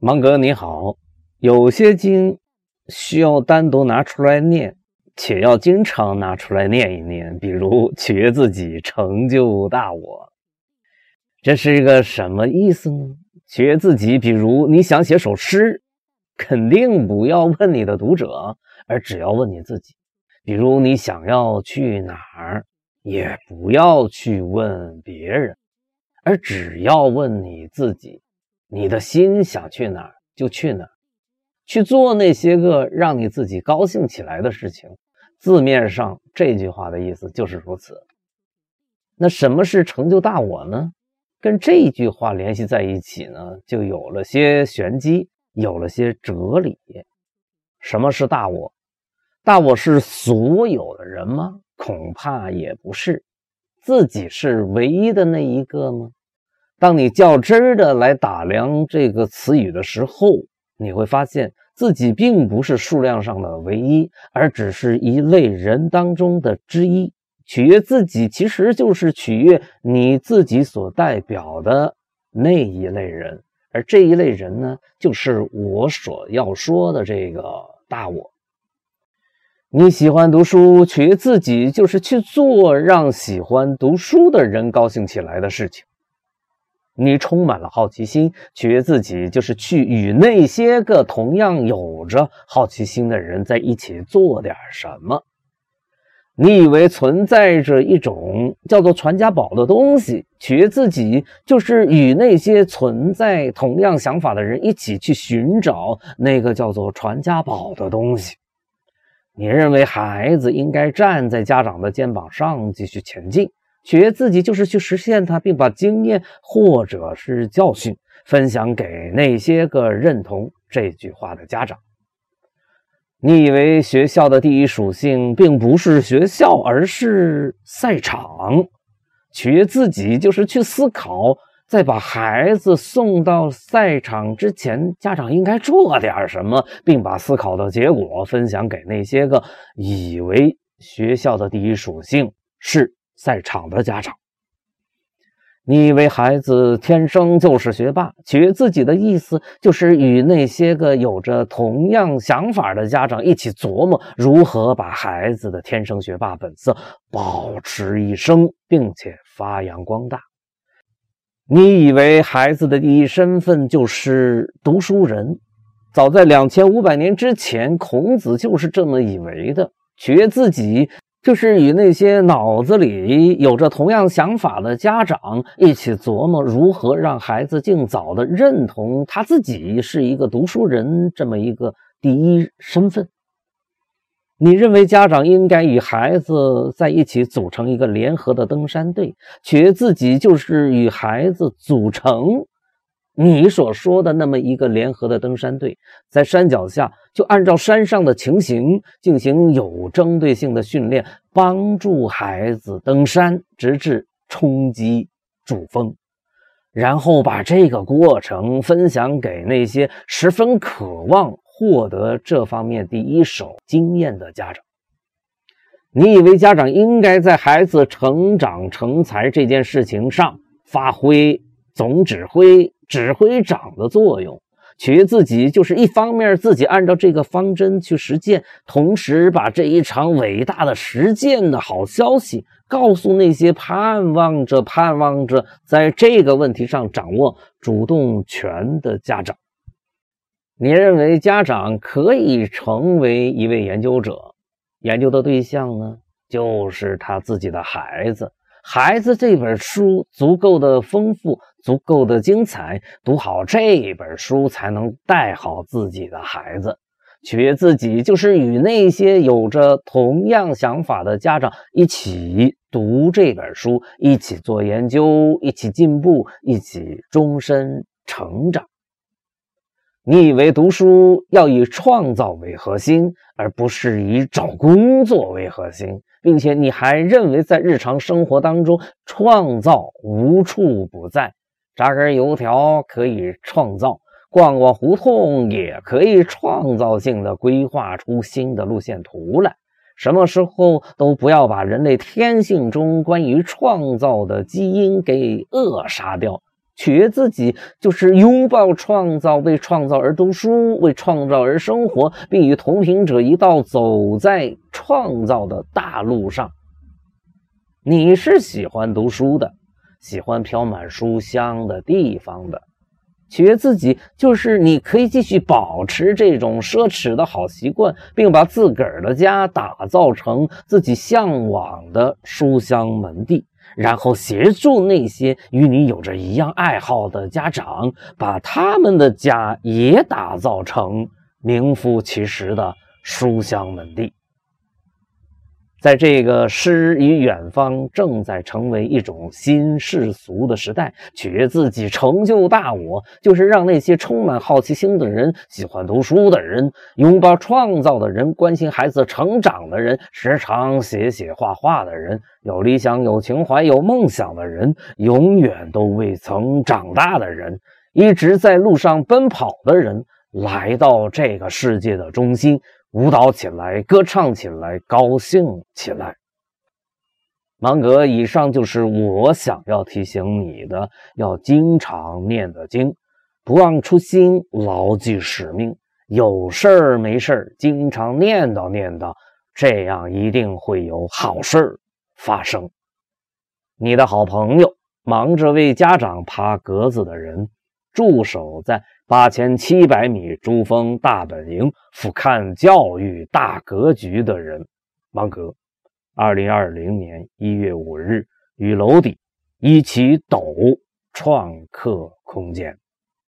芒格你好，有些经需要单独拿出来念，且要经常拿出来念一念。比如取悦自己，成就大我，这是一个什么意思呢？取悦自己，比如你想写首诗，肯定不要问你的读者，而只要问你自己。比如你想要去哪儿，也不要去问别人，而只要问你自己。你的心想去哪儿就去哪儿，去做那些个让你自己高兴起来的事情。字面上这句话的意思就是如此。那什么是成就大我呢？跟这句话联系在一起呢，就有了些玄机，有了些哲理。什么是大我？大我是所有的人吗？恐怕也不是。自己是唯一的那一个吗？当你较真儿的来打量这个词语的时候，你会发现自己并不是数量上的唯一，而只是一类人当中的之一。取悦自己，其实就是取悦你自己所代表的那一类人，而这一类人呢，就是我所要说的这个大我。你喜欢读书，取悦自己，就是去做让喜欢读书的人高兴起来的事情。你充满了好奇心，取悦自己就是去与那些个同样有着好奇心的人在一起做点什么。你以为存在着一种叫做传家宝的东西，取悦自己就是与那些存在同样想法的人一起去寻找那个叫做传家宝的东西。你认为孩子应该站在家长的肩膀上继续前进。取悦自己就是去实现它，并把经验或者是教训分享给那些个认同这句话的家长。你以为学校的第一属性并不是学校，而是赛场。取悦自己就是去思考，在把孩子送到赛场之前，家长应该做点什么，并把思考的结果分享给那些个以为学校的第一属性是。赛场的家长，你以为孩子天生就是学霸？取自己的意思就是与那些个有着同样想法的家长一起琢磨如何把孩子的天生学霸本色保持一生，并且发扬光大。你以为孩子的第一身份就是读书人？早在两千五百年之前，孔子就是这么以为的。取自己。就是与那些脑子里有着同样想法的家长一起琢磨如何让孩子尽早的认同他自己是一个读书人这么一个第一身份。你认为家长应该与孩子在一起组成一个联合的登山队，且自己就是与孩子组成。你所说的那么一个联合的登山队，在山脚下就按照山上的情形进行有针对性的训练，帮助孩子登山，直至冲击主峰，然后把这个过程分享给那些十分渴望获得这方面第一手经验的家长。你以为家长应该在孩子成长成才这件事情上发挥总指挥？指挥长的作用，取悦自己就是一方面自己按照这个方针去实践，同时把这一场伟大的实践的好消息告诉那些盼望着、盼望着在这个问题上掌握主动权的家长。你认为家长可以成为一位研究者，研究的对象呢，就是他自己的孩子。孩子这本书足够的丰富，足够的精彩，读好这本书才能带好自己的孩子。取悦自己，就是与那些有着同样想法的家长一起读这本书，一起做研究，一起进步，一起终身成长。你以为读书要以创造为核心，而不是以找工作为核心？并且你还认为在日常生活当中创造无处不在，炸根油条可以创造，逛逛胡同也可以创造性的规划出新的路线图来。什么时候都不要把人类天性中关于创造的基因给扼杀掉，取悦自己就是拥抱创造，为创造而读书，为创造而生活，并与同频者一道走在创造的大路上。你是喜欢读书的，喜欢飘满书香的地方的。取悦自己就是你可以继续保持这种奢侈的好习惯，并把自个儿的家打造成自己向往的书香门第。然后协助那些与你有着一样爱好的家长，把他们的家也打造成名副其实的书香门第。在这个诗与远方正在成为一种新世俗的时代，取悦自己、成就大我，就是让那些充满好奇心的人、喜欢读书的人、拥抱创造的人、关心孩子成长的人、时常写写画画的人、有理想、有情怀、有梦想的人、永远都未曾长大的人、一直在路上奔跑的人，来到这个世界的中心。舞蹈起来，歌唱起来，高兴起来。芒格，以上就是我想要提醒你的：要经常念的经，不忘初心，牢记使命。有事儿没事儿，经常念叨念叨，这样一定会有好事儿发生。你的好朋友，忙着为家长爬格子的人，驻守在。八千七百米珠峰大本营，俯瞰教育大格局的人，芒格。二零二零年一月五日，与娄底一起抖创客空间。